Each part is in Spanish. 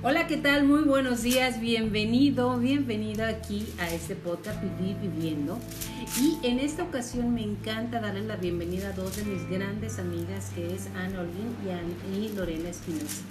Hola, ¿qué tal? Muy buenos días, bienvenido, bienvenido aquí a este podcast Vivir Viviendo. Y en esta ocasión me encanta darle la bienvenida a dos de mis grandes amigas, que es Ana Olguín y, Lorena Espinosa.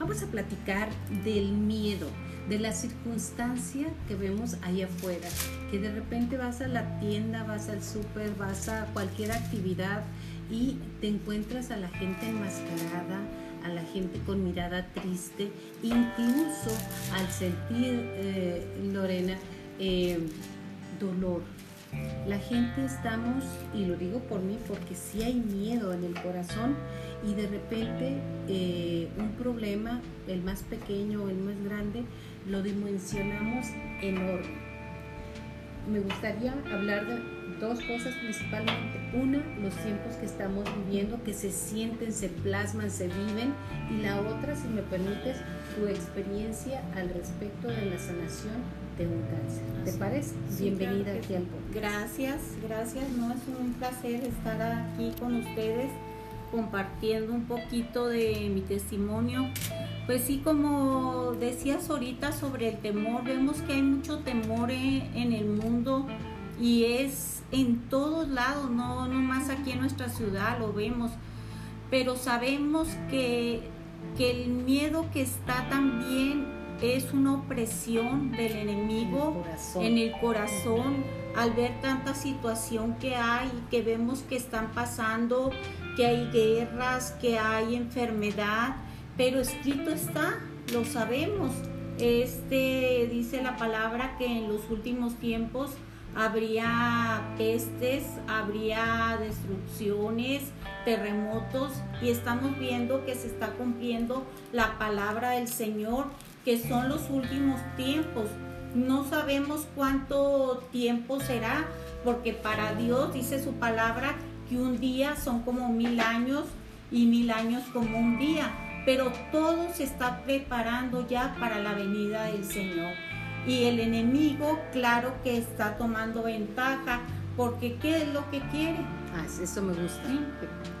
Vamos a platicar del miedo, de la circunstancia que vemos ahí afuera, que de repente vas a la tienda, vas al súper, vas a cualquier actividad y te encuentras a la gente enmascarada, a la gente con mirada triste, incluso al sentir, eh, Lorena, eh, dolor. La gente estamos, y lo digo por mí, porque si hay miedo en el corazón y de repente eh, un problema, el más pequeño o el más grande, lo dimensionamos enorme. Me gustaría hablar de dos cosas principalmente. Una, los tiempos que estamos viviendo, que se sienten, se plasman, se viven. Y la otra, si me permites, tu experiencia al respecto de la sanación de un cáncer. ¿Te parece? Bienvenida aquí al podcast. Gracias, gracias. No es un placer estar aquí con ustedes compartiendo un poquito de mi testimonio. Pues sí, como decías ahorita sobre el temor, vemos que hay mucho temor en el mundo y es en todos lados, no, no más aquí en nuestra ciudad lo vemos, pero sabemos que, que el miedo que está también es una opresión del enemigo en el corazón al ver tanta situación que hay, que vemos que están pasando, que hay guerras, que hay enfermedad, pero escrito está, lo sabemos. Este dice la palabra que en los últimos tiempos habría pestes, habría destrucciones, terremotos y estamos viendo que se está cumpliendo la palabra del Señor, que son los últimos tiempos. No sabemos cuánto tiempo será, porque para Dios dice su palabra que un día son como mil años y mil años como un día, pero todo se está preparando ya para la venida del Señor. Y el enemigo, claro que está tomando ventaja, porque ¿qué es lo que quiere? Ah, eso me gusta.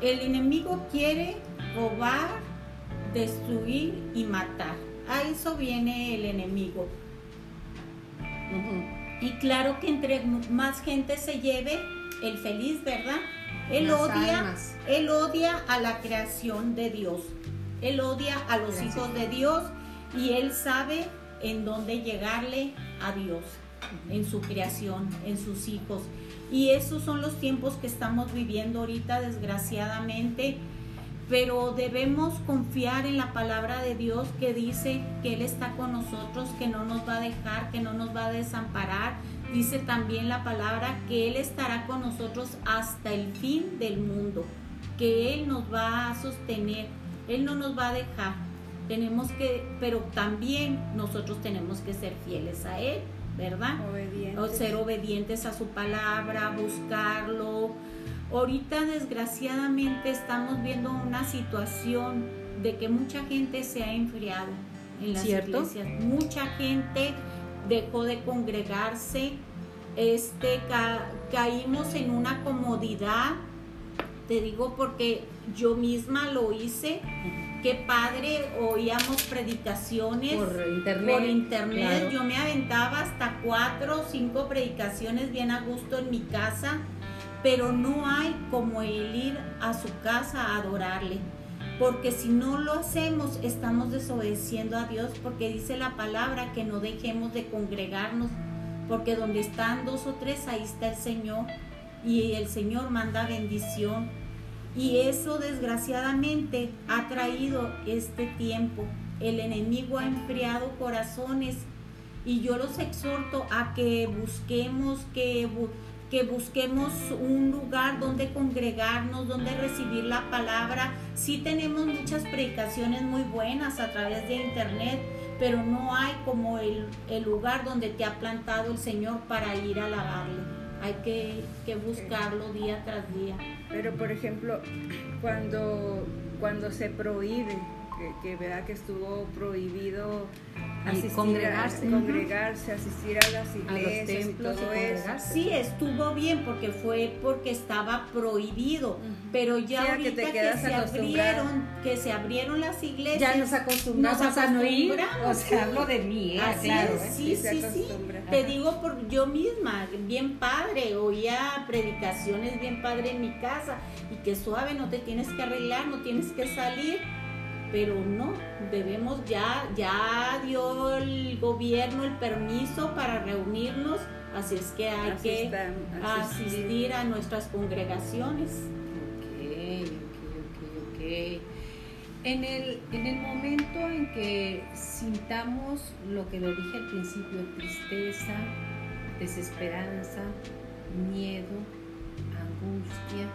El enemigo quiere robar, destruir y matar. A eso viene el enemigo. Y claro que entre más gente se lleve, el feliz, ¿verdad? Él odia, él odia a la creación de Dios. Él odia a los hijos de Dios y él sabe en dónde llegarle a Dios, en su creación, en sus hijos. Y esos son los tiempos que estamos viviendo ahorita, desgraciadamente. Pero debemos confiar en la palabra de Dios que dice que Él está con nosotros, que no nos va a dejar, que no nos va a desamparar. Dice también la palabra que Él estará con nosotros hasta el fin del mundo, que Él nos va a sostener, Él no nos va a dejar. Tenemos que, pero también nosotros tenemos que ser fieles a Él, ¿verdad? Obedientes. O ser obedientes a su palabra, buscarlo. Ahorita desgraciadamente estamos viendo una situación de que mucha gente se ha enfriado en las iglesias. Mucha gente dejó de congregarse. Este caímos en una comodidad. Te digo porque yo misma lo hice qué padre, oíamos predicaciones por internet. Por internet. Yo me aventaba hasta cuatro o cinco predicaciones bien a gusto en mi casa, pero no hay como el ir a su casa a adorarle. Porque si no lo hacemos, estamos desobedeciendo a Dios, porque dice la palabra que no dejemos de congregarnos, porque donde están dos o tres, ahí está el Señor, y el Señor manda bendición y eso desgraciadamente ha traído este tiempo. El enemigo ha enfriado corazones y yo los exhorto a que busquemos, que, que busquemos un lugar donde congregarnos, donde recibir la palabra. Sí tenemos muchas predicaciones muy buenas a través de internet, pero no hay como el, el lugar donde te ha plantado el Señor para ir a alabarle hay que, buscarlo día tras día. Pero por ejemplo, cuando, cuando se prohíbe, que, que, que estuvo prohibido asistir congregarse. A, congregarse, asistir a las iglesias, a los templos y, todo eso. Sí, estuvo bien porque fue porque estaba prohibido, pero ya ahorita que, se abrieron, que se abrieron las iglesias, ya nos acostumbramos, a no ir. O sea, hablo de mí, ¿eh? Así claro, es, sí, sí, sí. Te digo por yo misma, bien padre, oía predicaciones bien padre en mi casa y que suave, no te tienes que arreglar, no tienes que salir pero no, debemos ya, ya dio el gobierno el permiso para reunirnos, así es que hay que asistir. a nuestras congregaciones. Ok, ok, ok, ok. En el, en el momento en que sintamos lo que lo dije al principio, tristeza, desesperanza, miedo, angustia,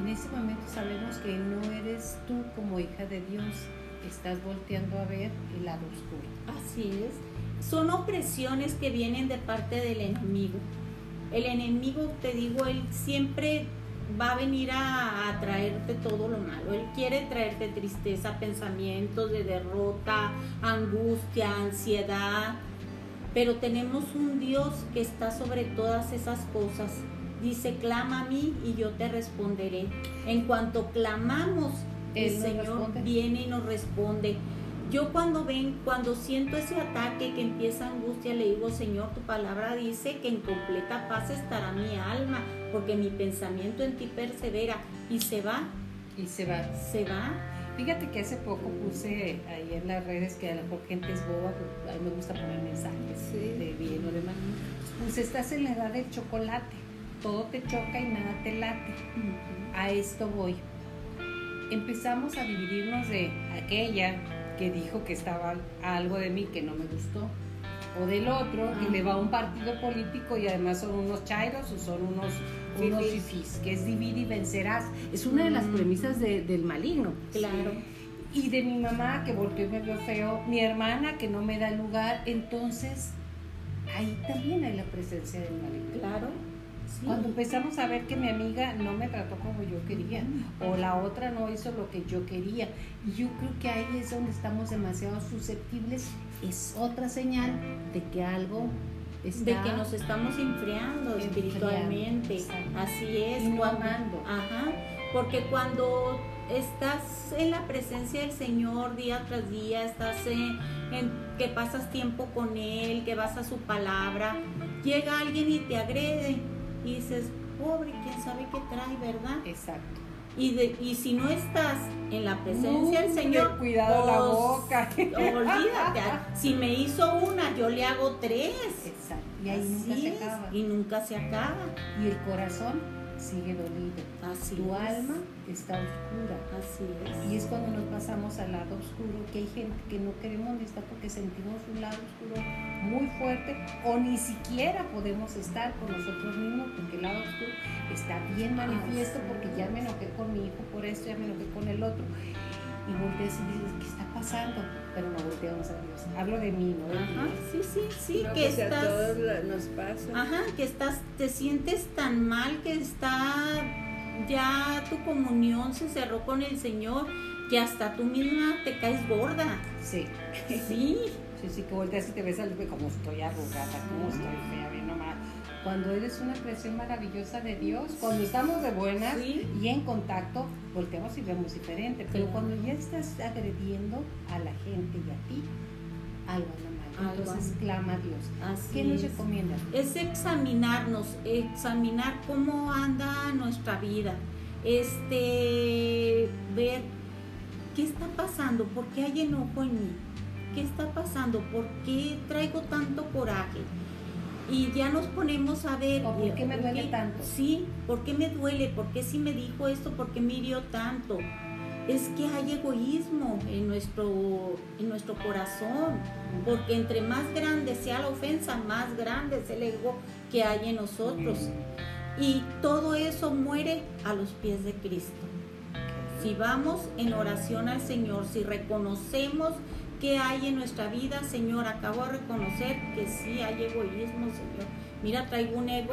en ese momento sabemos que no eres tú como hija de Dios, estás volteando a ver el lado oscuro. Así es. Son opresiones que vienen de parte del enemigo. El enemigo, te digo, él siempre va a venir a, a, traerte todo lo malo. Él quiere traerte tristeza, pensamientos de derrota, angustia, ansiedad. Pero tenemos un Dios que está sobre todas esas cosas Dice, clama a mí y yo te responderé. En cuanto clamamos, el Señor viene y nos responde. Yo cuando ven, cuando siento ese ataque que empieza angustia, le digo, Señor, tu palabra dice que en completa paz estará mi alma, porque mi pensamiento en ti persevera y se va. Y se va. Se va. Fíjate que hace poco puse ahí en las redes que a lo mejor gente es boba, a mí me gusta poner mensajes de bien o de mal. Pues estás en la edad del chocolate todo te choca y nada te late. A esto voy. Empezamos a dividirnos de aquella que dijo que estaba algo de mí que no me gustó, o del otro, y le va a un partido político y además son unos chairos o son unos, unos fifís, que es divide y vencerás. Es una de las premisas del maligno. Claro. Y de mi mamá que volteó y me vio feo, mi hermana que no me da lugar, entonces ahí también hay la presencia del maligno. Claro. Cuando empezamos a ver que mi amiga no me trató como yo quería o la otra no hizo lo que yo quería, yo creo que ahí es donde estamos demasiado susceptibles, es otra señal de que algo de que nos estamos enfriando espiritualmente. Así es. Y amando. Ajá. Porque cuando estás en la presencia del Señor día tras día, estás en, en, que pasas tiempo con Él, que vas a su palabra, llega alguien y te agrede y dices, pobre, quién sabe qué trae, ¿verdad? Exacto. Y, de, y si no estás en la presencia del Señor, cuidado la pues, boca. olvídate. si me hizo una, yo le hago tres. Exacto. Y ahí nunca se acaba. Y nunca se acaba. Y el corazón sigue dolido. Así tu alma está oscura. Así es. Y es cuando nos pasamos al lado oscuro, que hay gente que no queremos estar porque sentimos un lado oscuro muy fuerte o ni siquiera podemos estar con nosotros mismos porque el lado oscuro está bien manifiesto porque ya me enojé con mi hijo por esto, ya me enojé con el otro. Y volteas y dices, ¿qué está pasando? Pero no volteamos a Dios. Hablo de mí, ¿no? Ajá, sí, sí, sí, que pues estás... A todos nos pasa. Ajá, que estás, te sientes tan mal que está... Ya tu comunión se cerró con el Señor que hasta tú misma te caes gorda. Sí. Sí. Sí, sí, que volteas y te ves al como estoy arrugada, como estoy fea. Cuando eres una creación maravillosa de Dios, cuando estamos de buenas y en contacto, volteamos y vemos diferente. Pero cuando ya estás agrediendo a la gente y a ti, algo anda mal. Entonces clama a Dios. Así ¿Qué nos recomienda? Es examinarnos, examinar cómo anda nuestra vida. Este, ver qué está pasando, por qué hay enojo en mí ¿qué está pasando? ¿Por qué traigo tanto coraje? Y ya nos ponemos a ver. ¿Por qué me duele tanto? Sí, ¿por qué me duele? ¿Por qué si me dijo esto? ¿Por qué me hirió tanto? Es que hay egoísmo en nuestro, en nuestro corazón, porque entre más grande sea la ofensa, más grande es el ego que hay en nosotros. Y todo eso muere a los pies de Cristo. Si vamos en oración al Señor, si reconocemos ¿Qué hay en nuestra vida, Señor? Acabo de reconocer que sí hay egoísmo, Señor. Mira, traigo un ego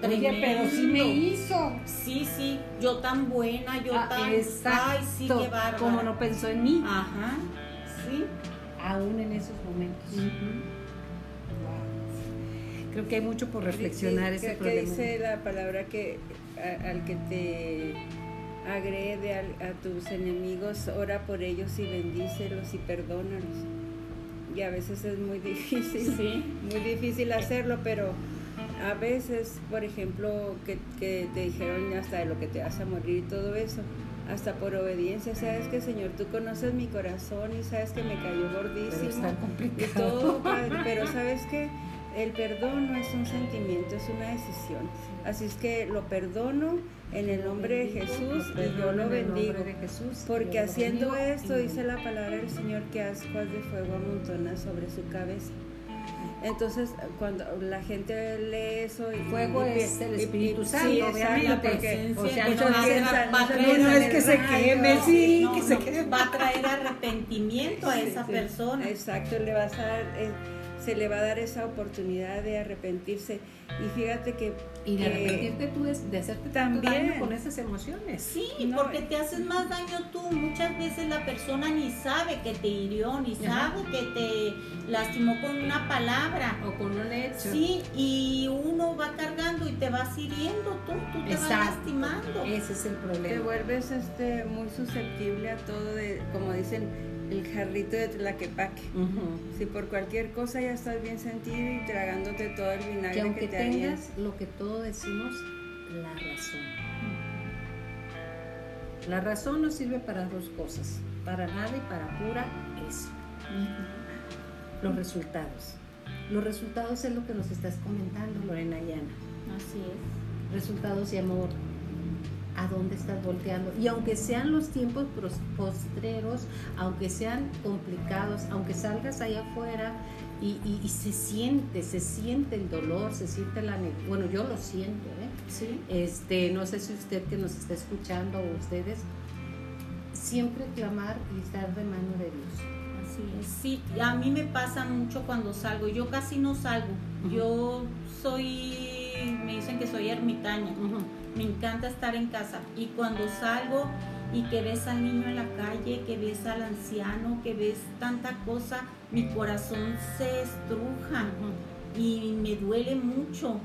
tremendo. Oye, pero sí me hizo. Sí, sí, yo tan buena, yo ah, tan... Exacto. Ay, sí, qué bárbaro. Como no pensó en mí. Ajá, sí. aún en esos momentos. Creo que hay mucho por reflexionar ese que, problema. dice la palabra que al que te agrede a tus enemigos, ora por ellos y bendícelos y perdónalos. Y a veces es muy difícil, muy difícil hacerlo, pero a veces, por ejemplo, que, que, te dijeron hasta de lo que te vas a morir y todo eso, hasta por obediencia, sabes que Señor, tú conoces mi corazón y sabes que me cayó gordísimo y todo, pero sabes que el perdón no es un sentimiento, es una decisión. Así es que lo perdono en el nombre de Jesús y yo lo bendigo. Porque haciendo esto, dice la palabra del Señor, que ascuas de fuego amontona sobre su cabeza. Entonces, cuando la gente lee eso y fuego es el Espíritu Santo, sí, obviamente, o sea, no, es que se queme, sí, que se queme. Va a traer arrepentimiento a esa persona. Exacto, le vas a dar eh, se le va a dar esa oportunidad de arrepentirse. Y fíjate que... Y de arrepentirte tú de, hacerte también daño con esas emociones. Sí, porque te haces más daño tú. Muchas veces la persona ni sabe que te hirió, ni sabe que te lastimó con una palabra. O con un hecho. Sí, y uno va cargando y te vas hiriendo tú, tú te vas lastimando. Ese es el problema. Te vuelves este, muy susceptible a todo, de, como dicen, el jarrito de Tlaquepaque. Si por cualquier cosa ya estás bien sentido y tragándote todo el vinagre que, aunque te tengas lo que decimos, la razón. La razón no sirve para dos cosas, para nada y para pura eso. Los resultados. Los resultados es lo que nos estás comentando, Lorena Llana. Así es. Resultados de amor, a dónde estás volteando. Y aunque sean los tiempos postreros, aunque sean complicados, aunque salgas allá afuera y, se siente, se siente el dolor, se siente la... Bueno, yo lo siento, ¿eh? Sí. Este, no sé si usted que nos está escuchando o ustedes, siempre clamar y estar de mano de Dios. Así es. Sí, a mí me pasa mucho cuando salgo. Yo casi no salgo. Yo soy, me dicen que soy ermitaña me encanta estar en casa. Y cuando salgo y que ves al niño en la calle, que ves al anciano, que ves tanta cosa, mi corazón se estruja y me duele mucho.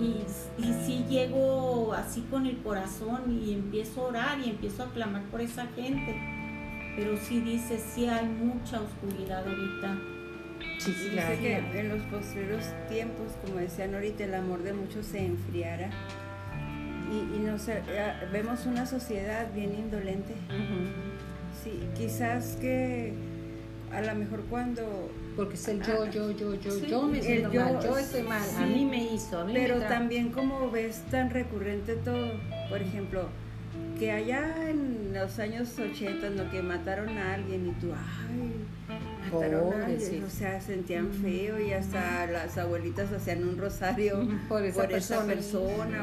Y, y sí llego así con el corazón y empiezo a orar y empiezo a clamar por esa gente. Pero sí dice, sí hay mucha oscuridad ahorita. Sí, sí, dice que en los posteriores tiempos, como decían ahorita, el amor de muchos se enfriara y, y nos, eh, vemos una sociedad bien indolente. Sí, quizás que a lo mejor cuando... Porque es el yo, yo, yo, yo, yo me siento yo, mal, yo estoy mal, a mí me hizo, a mí Pero también como ves tan recurrente todo, por ejemplo, que allá en los años 80, en lo que mataron a alguien y tú, ay, o sea, sentían feo y hasta las abuelitas hacían un rosario por esa, persona.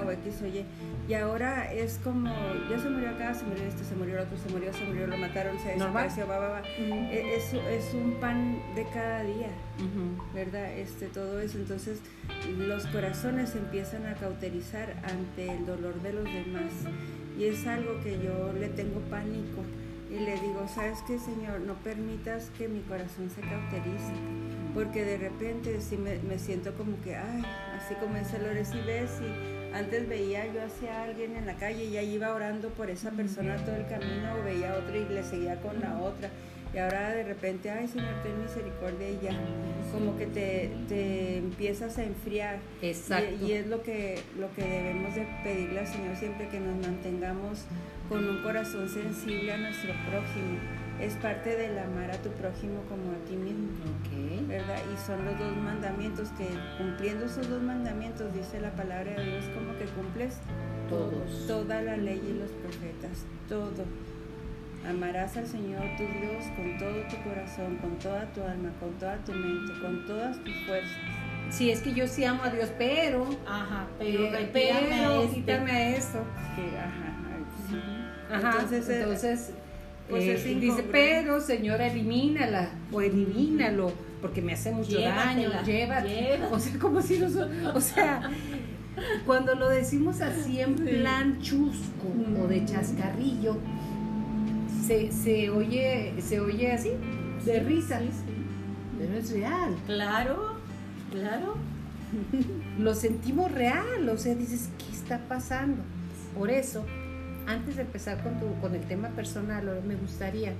o X oye. Y ahora es como, ya se murió acá, se murió este, se murió el otro, se murió, se murió, lo mataron, se desapareció, va, va, va. E, es, es, un pan de cada día, ¿verdad? Este, todo eso. Entonces, los corazones empiezan a cauterizar ante el dolor de los demás. Y es algo que yo le tengo pánico y le digo, ¿sabes qué, Señor? No permitas que mi corazón se cauterice, porque de repente sí me, siento como que, ay, así comienza el y ves, y antes veía yo hacia alguien en la calle y ahí iba orando por esa persona todo el camino, o veía otra y le seguía con la otra. Y ahora de repente, ay Señor, ten misericordia y ya, como que te, te empiezas a enfriar. Exacto. Y, es lo que, lo que debemos de pedirle al Señor siempre que nos mantengamos con un corazón sensible a nuestro prójimo. Es parte del amar a tu prójimo como a ti mismo. ¿Verdad? Y son los dos mandamientos que cumpliendo esos dos mandamientos, dice la palabra de Dios, como que cumples todos. Toda la ley y los profetas, todo. Amarás al Señor tu Dios con todo tu corazón, con toda tu alma, con toda tu mente, con todas tus fuerzas. Sí, es que yo sí amo a Dios, pero. Ajá, pero. Eh, pero, este. quítame a esto. ajá. Ajá. Entonces, eh, entonces pues eh, dice, pero señora, elimínala o elimínalo porque me hace mucho daño. Llévate. O sea, como si nosotros. O sea. Cuando lo decimos así en plan chusco o de chascarrillo, se, se, oye, se oye así, de risa, pero es real. Claro, claro. Lo sentimos real, o sea, dices, ¿qué está pasando? Por eso, antes de empezar con, tu, con el tema personal, ahora me gustaría,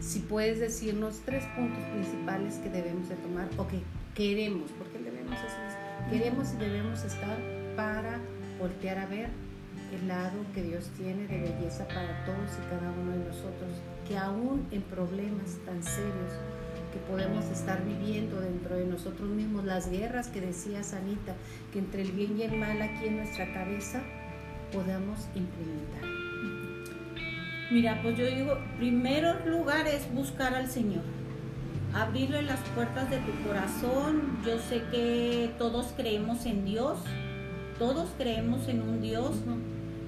si puedes decirnos tres puntos principales que debemos de tomar o que queremos, porque debemos es- queremos y debemos estar para voltear a ver el lado que Dios tiene de belleza para todos y cada uno de nosotros, que aún en problemas tan serios que podemos estar viviendo dentro de nosotros mismos, las guerras que decía Sanita, que entre el bien y el mal aquí en nuestra cabeza podamos implementar. Mira, pues yo digo, primero lugar es buscar al Señor. Abrirle las puertas de tu corazón. Yo sé que todos creemos en Dios. Todos creemos en un Dios.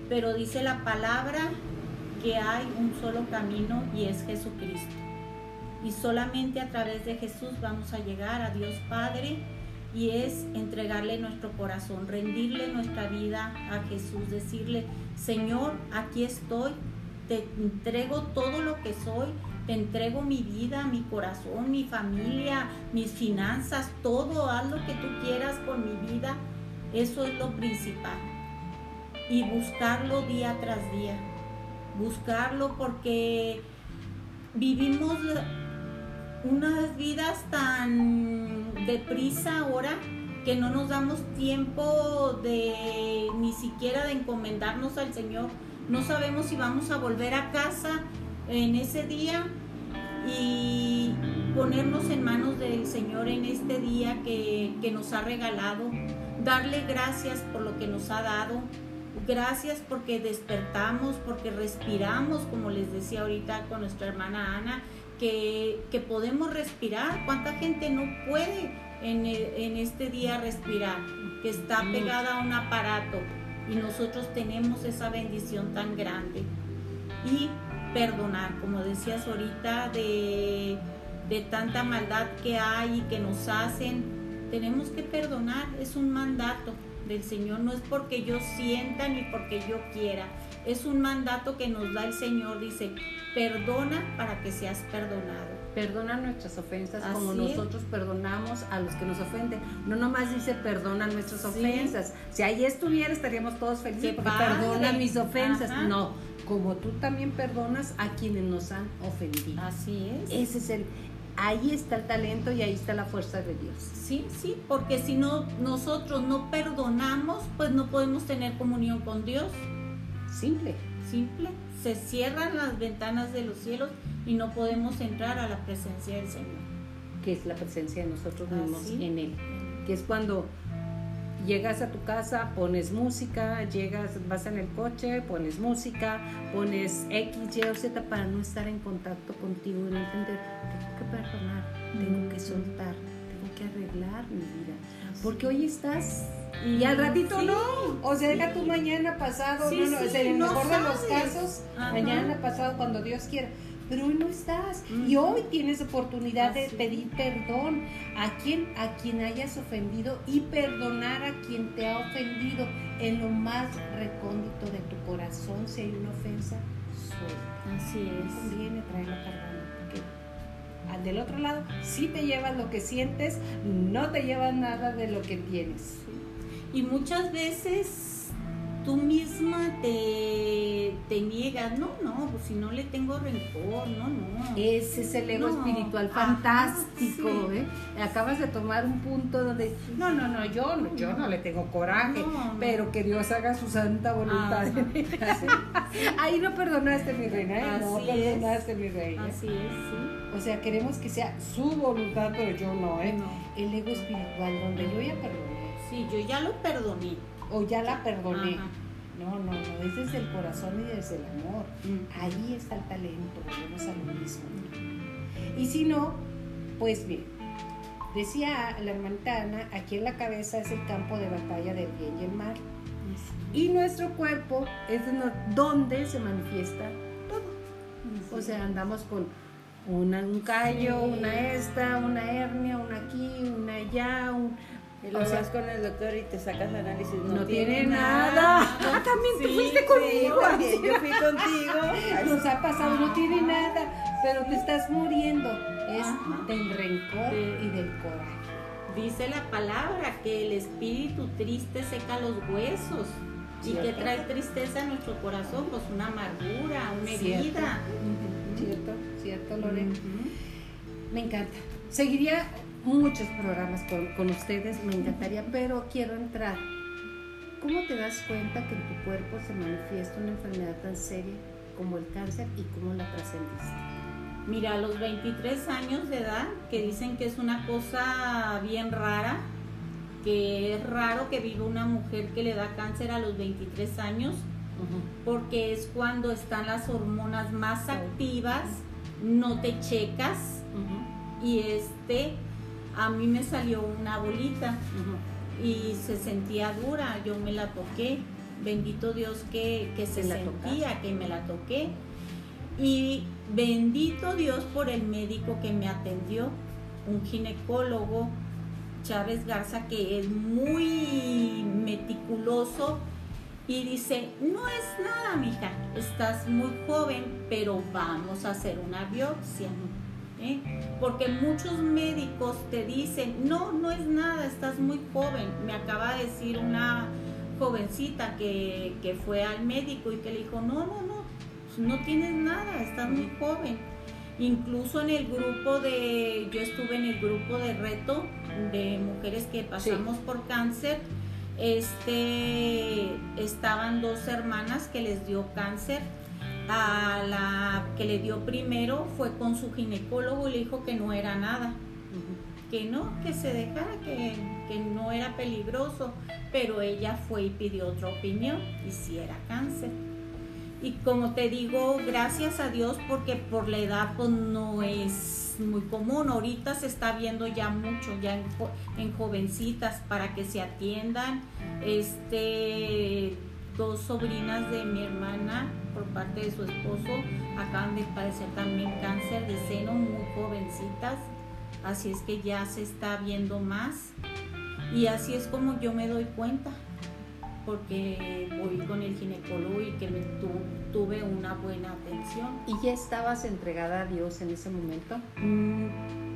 Pero dice la palabra que hay un solo camino y es Jesucristo. Y solamente a través de Jesús vamos a llegar a Dios Padre y es entregarle nuestro corazón, rendirle nuestra vida a Jesús, decirle, Señor, aquí estoy, te entrego todo lo que soy, te entrego mi vida, mi corazón, mi familia, mis finanzas, todo, haz lo que tú quieras con mi vida. Eso es lo principal. Y buscarlo día tras día. Buscarlo porque vivimos unas vidas tan deprisa ahora que no nos damos tiempo de ni siquiera de encomendarnos al Señor. No sabemos si vamos a volver a casa en ese día y ponernos en manos del Señor en este día que, que nos ha regalado. Darle gracias por lo que nos ha dado. Gracias porque despertamos, porque respiramos, como les decía ahorita con nuestra hermana Ana, que, que podemos respirar. ¿Cuánta gente no puede en, el- en este día respirar? Que está pegada a un aparato y nosotros tenemos esa bendición tan grande. Y perdonar, como decías ahorita, de, de tanta maldad que hay y que nos hacen, tenemos que perdonar, es un mandato del Señor, no es porque yo sienta ni porque yo quiera, es un mandato que nos da el Señor, dice, perdona para que seas perdonado. Perdona nuestras ofensas como Así nosotros perdonamos a los que nos ofenden. No nomás dice perdona nuestras Sí. ofensas. Si ahí estuviera estaríamos todos felices porque perdona mis ofensas. Ajá. No, como tú también perdonas a quienes nos han ofendido. Así es. Ese es el ahí está el talento y ahí está la fuerza de Dios. Sí, sí, porque si no nosotros no perdonamos, pues no podemos tener comunión con Dios. Simple. Simple. Se cierran las ventanas de los cielos y no podemos entrar a la presencia del Señor. que es la presencia de nosotros mismos Así. en Él. Que es cuando llegas a tu casa, pones música, llegas, vas en el coche, pones música, pones X, Y o Z para no estar en contacto contigo y no entender, perdonar, tengo que soltar, tengo que arreglar mi vida. Porque hoy estás y al ratito Sí. no. O sea, deja tu mañana pasado, Sí, no, no, sí, en el no mejor de los casos, Ajá. mañana pasado cuando Dios quiera. Pero hoy no estás. Y hoy tienes oportunidad de Así. pedir perdón a quien, a quien hayas ofendido y perdonar a quien te ha ofendido en lo más recóndito de tu corazón. Si hay una ofensa, suelta. Así No es. conviene traerla cargando porque al del otro lado sí te llevas lo que sientes, no te llevas nada de lo que tienes. Y muchas veces tú misma te, te niegas, no, no, pues si no le tengo rencor, no, no. Ese es el ego No, espiritual ajá, fantástico, sí. ¿eh? Acabas de tomar un punto donde, no, no, no, yo no, yo no le tengo coraje, No, pero que Dios haga su santa voluntad. Ahí no perdonaste, mi reina, ¿eh? no es. perdonaste, mi reina. Así es, sí. O sea, queremos que sea su voluntad, pero yo no, ¿eh? No. El ego espiritual, donde yo ya perdoné, Sí, yo ya lo perdoné. o ya la perdoné. Ajá. No, no, no, es desde el corazón y desde el amor. Ahí está el talento, volvemos a lo mismo. Y si no, pues bien, decía la hermanita Ana, aquí en la cabeza es el campo de batalla del bien y el mal. Y nuestro cuerpo es donde se manifiesta todo. O sea, andamos con una, un callo, Sí. una esta, una hernia, una aquí, una allá, un- Y lo O sea, vas con el doctor y te sacas análisis. No, no tiene nada. Ah, también tú Sí, fuiste sí, conmigo. también, yo fui contigo. Nos ha pasado, no tiene nada, pero te estás muriendo. Es Ajá. del rencor y del coraje. Dice la palabra que el espíritu triste seca los huesos. ¿Y que trae tristeza en nuestro corazón? Pues una amargura, una herida. Cierto, cierto, Lore. Ujú. Me encanta. Seguiría muchos programas con, con ustedes, me encantaría, pero quiero entrar. ¿Cómo te das cuenta que en tu cuerpo se manifiesta una enfermedad tan seria como el cáncer y cómo la trascendiste? Mira, a los 23 años de edad, que dicen que es una cosa bien rara, que es raro que viva una mujer que le da cáncer a los 23 años, porque es cuando están las hormonas más activas, no te checas. Y este, a mí me salió una bolita y se sentía dura, yo me la toqué, bendito Dios que, que se ¿Te la sentía, que me la toqué. Y bendito Dios por el médico que me atendió, un ginecólogo, Chávez Garza, que es muy meticuloso y dice, no es nada, mija, estás muy joven, pero vamos a hacer una biopsia. ¿eh? Porque muchos médicos te dicen, no, no es nada, estás muy joven. Me acaba de decir una jovencita que, que fue al médico y que le dijo, no, no, no, no tienes nada, estás muy joven. Incluso en el grupo de, yo estuve en el grupo de reto de mujeres que pasamos por cáncer, este, estaban dos hermanas que les dio cáncer. A la que le dio primero fue con su ginecólogo y le dijo que no era nada, que no, que se dejara, que, que no era peligroso, pero ella fue y pidió otra opinión y si era cáncer. Y como te digo, gracias a Dios porque por la edad pues no es muy común. Ahorita se está viendo ya mucho, ya en, en jovencitas para que se atiendan. Este, dos sobrinas de mi hermana por parte de su esposo acaban de padecer también cáncer de seno, muy jovencitas. Así es que ya se está viendo más. Y así es como yo me doy cuenta porque voy con el ginecólogo y que me tu- tuve una buena atención. ¿Y ya estabas entregada a Dios en ese momento? Mm,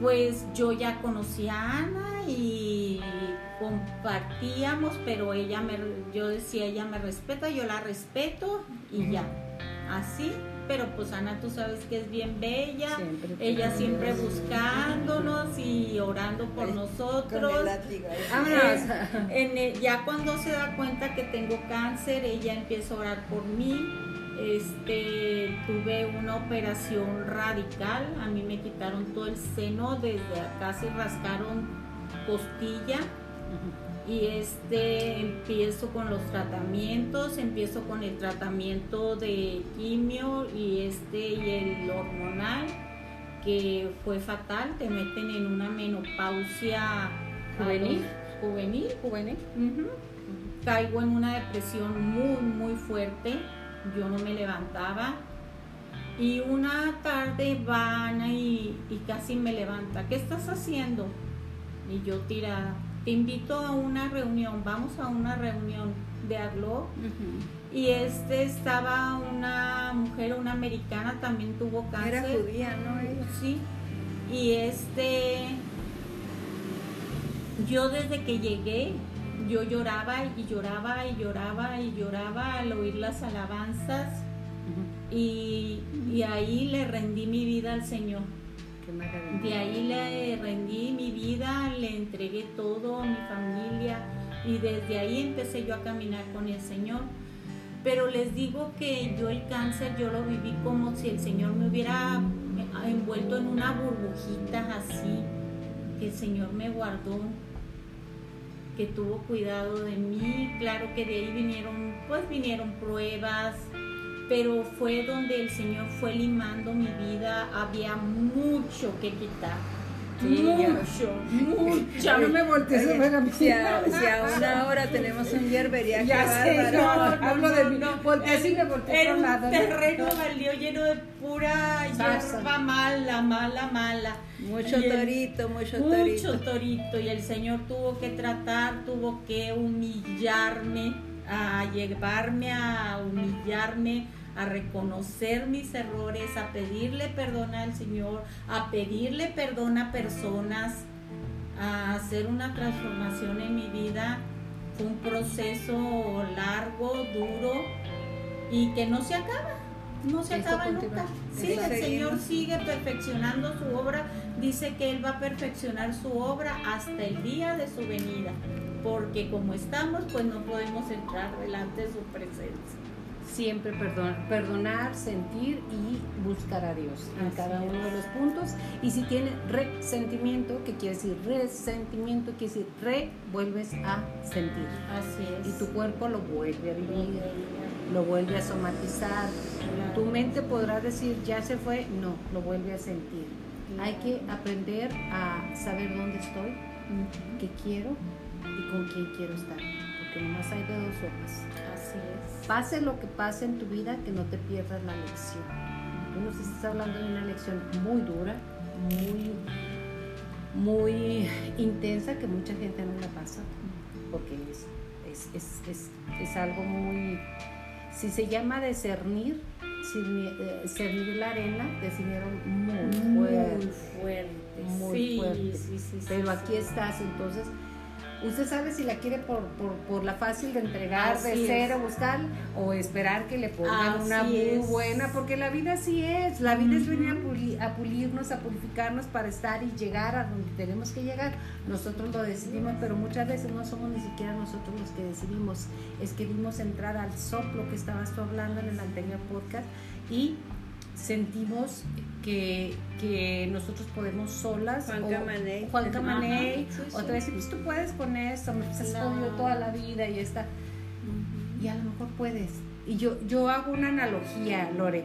Pues yo ya conocí a Ana y compartíamos, pero ella me, yo decía, ella me respeta, yo la respeto y ya, así. Pero pues Ana, tú sabes que es bien bella, Siempre. ella siempre buscándonos y orando por nosotros. En el- ya cuando se da cuenta que tengo cáncer, ella empieza a orar por mí. Este, tuve una operación radical, a mí me quitaron todo el seno, desde acá se rascaron costilla y este empiezo con los tratamientos, empiezo con el tratamiento de quimio y este y el hormonal que fue fatal, te meten en una menopausia ¿Juvenil? los- juvenil Juvenil. Caigo en una depresión muy, muy fuerte. Yo no me levantaba. Y una tarde van y, y casi me levanta. ¿Qué estás haciendo? Y yo tirada. Te invito a una reunión. Vamos a una reunión de Aglo. Y este estaba una mujer, una americana, también tuvo cáncer. Era judía, ¿no? Ella. Sí. Y este, yo desde que llegué, yo lloraba y lloraba y lloraba y lloraba al oír las alabanzas y, y ahí le rendí mi vida al Señor. De ahí le rendí mi vida, le entregué todo, mi familia y desde ahí empecé yo a caminar con el Señor. Pero les digo que yo el cáncer yo lo viví como si el Señor me hubiera envuelto en una burbujita así, que el Señor me guardó, que tuvo cuidado de mí. Claro que de ahí vinieron, pues vinieron pruebas, pero fue donde el Señor fue limando mi vida, había mucho que quitar. mucho, mucho. No me voltees a ver a mí. Si a, si a una hora tenemos un hierbería, Ya sé, bárbaro. no, hablo de mí. no. Volteé y me volteé Era un lado. ¿no? terreno baldío lleno de pura Salsa. hierba mala, mala, mala. Mucho el- torito, mucho Mucho torito. torito. Y el Señor tuvo que tratar, tuvo que humillarme, a llevarme a humillarme, a reconocer mis errores, a pedirle perdón al Señor, a pedirle perdón a personas, a hacer una transformación en mi vida. Fue un proceso largo, duro y que no se acaba. No se acaba nunca. Sí, el. Señor sigue perfeccionando su obra. Dice que Él va a perfeccionar su obra hasta el día de su venida. Porque como estamos, pues no podemos entrar delante de su presencia. Siempre perdon- perdonar, sentir y buscar a Dios en Así cada uno de los puntos. Y si tiene resentimiento, que quiere decir resentimiento, quiere decir re, vuelves a sentir. Así es. Y tu cuerpo lo vuelve a vivir, lo vuelve a somatizar. Tu mente podrá decir, ya se fue, no, lo vuelve a sentir. Hay que aprender a saber dónde estoy, qué quiero y con quién quiero estar. Porque nomás hay de dos sopas. Así es. Pase lo que pase en tu vida, que no te pierdas la lección. Tú nos estás hablando de una lección muy dura, muy, muy intensa, que mucha gente no la pasa, porque es, es, es, es, es algo muy... Si se llama discernir, cirni- eh, cernir la arena, decidieron muy fuerte. fuerte. Muy sí, fuerte. sí, sí, sí, Pero aquí estás, entonces, usted sabe si la quiere por, por, por la fácil de entregar, Así de es. cero, buscar, o esperar que le pongan Así una muy es. buena, porque la vida así es, la vida es venir a, Ujú. puli- a pulirnos, a purificarnos para estar y llegar a donde tenemos que llegar. Nosotros lo decidimos, pero muchas veces no somos ni siquiera nosotros los que decidimos, es que dimos entrar al soplo que estabas tú hablando en el anterior podcast y sentimos que, que nosotros podemos solas. Juan Camaney. Juan Camaney. sí, sí. Otra vez, pues tú puedes con esto, me has podido toda la vida y. Ujú. Y a lo mejor puedes. Y yo, yo hago una analogía, Lore.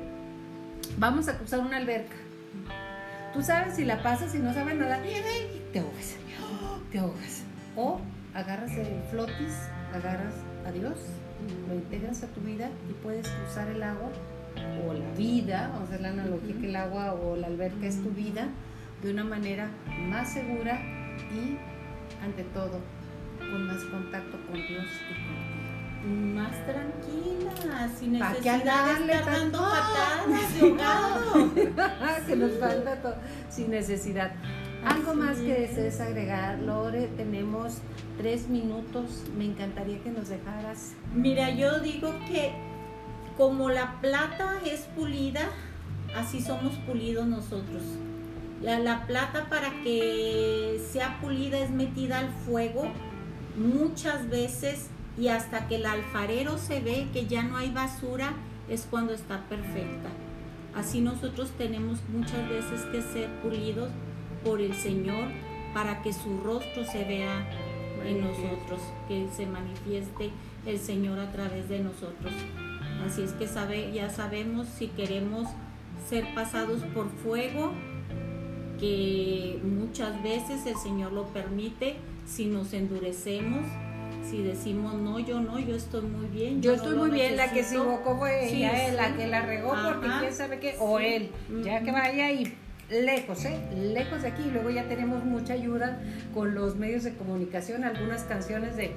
Vamos a cruzar una alberca. Tú sabes si la pasas y no sabes nadar, te ahogas. Te ahogas. O agarras el flotis, agarras a Dios, lo integras a tu vida y puedes cruzar el agua o la vida, vamos a hacer la analogía que el agua o la alberca es tu vida, de una manera más segura y, ante todo, con más contacto con Dios y contigo. Más tranquila, sin ¿Pa' qué necesidad de estar dando patadas de ahogado. que nos falta todo sin necesidad. Algo Así más que es. desees agregar, Lore, tenemos tres minutos. Me encantaría que nos dejaras. Mira, yo digo que como la plata es pulida, así somos pulidos nosotros. La, la plata para que sea pulida es metida al fuego muchas veces y hasta que el alfarero se ve que ya no hay basura es cuando está perfecta. Así nosotros tenemos muchas veces que ser pulidos por el Señor para que su rostro se vea en nosotros, que se manifieste el Señor a través de nosotros. Así es que sabe, ya sabemos si queremos ser pasados por fuego, que muchas veces el Señor lo permite si nos endurecemos, si decimos no, yo no, yo estoy muy bien. Yo estoy muy bien, la que se necesito". equivocó fue Sí, ella, eh, sí. la que la regó porque quién sabe qué, o Sí. él, ya que vaya y lejos, ¿eh? Lejos de aquí. Luego ya tenemos mucha ayuda con los medios de comunicación, algunas canciones de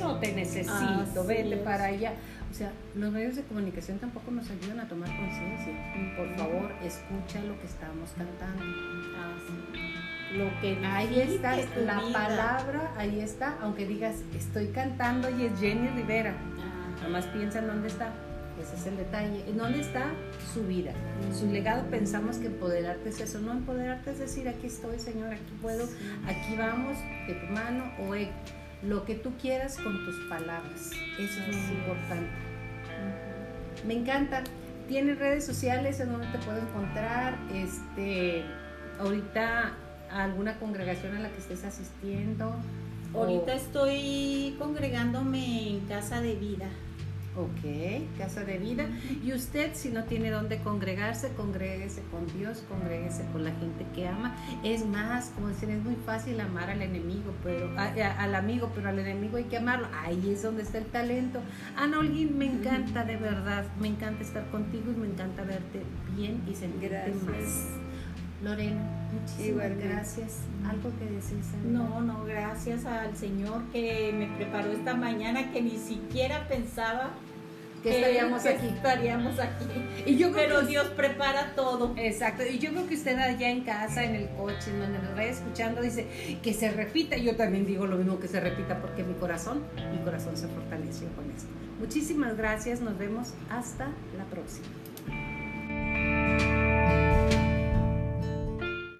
no te necesito, Así vete es. para allá. O sea, los medios de comunicación tampoco nos ayudan a tomar conciencia. Por favor, escucha lo que estamos cantando. Ah, sí. Lo que Ahí está la vida. palabra, ahí está, aunque digas, estoy cantando y es Jenny Rivera. Ah, Nomás piensa en dónde está. Ese es el detalle. ¿En dónde está su vida? Su legado pensamos que empoderarte es eso. No empoderarte es decir, aquí estoy, Señor, aquí puedo, aquí vamos, de tu mano, o lo que tú quieras con tus palabras. Eso es muy importante. Me encanta. Tienes redes sociales en donde te puedo encontrar. Este, ahorita alguna congregación a la que estés asistiendo. o- Ahorita estoy congregándome en Casa de Vida. Ok, casa de vida. Y usted, si no tiene dónde congregarse, congréguese con Dios, congréguese con la gente que ama. Es más, como decir, es muy fácil amar al enemigo, pero al amigo, pero al enemigo hay que amarlo. Ahí es donde está el talento. Ana Olguín, me encanta de verdad, me encanta estar contigo y me encanta verte bien y sentirte Gracias. más. Lorena, muchísimas Igualmente. gracias. ¿Algo que? Ana? No, no, gracias al Señor que me preparó esta mañana que ni siquiera pensaba Que estaríamos que aquí. Estaríamos aquí. Y yo creo Pero que- Dios prepara todo. Exacto, y yo creo que usted allá en casa, en el coche, en donde nos vaya escuchando, dice que se repita. Yo también digo lo mismo que se repita porque mi corazón, mi corazón se fortaleció con esto. Muchísimas gracias, nos vemos hasta la próxima.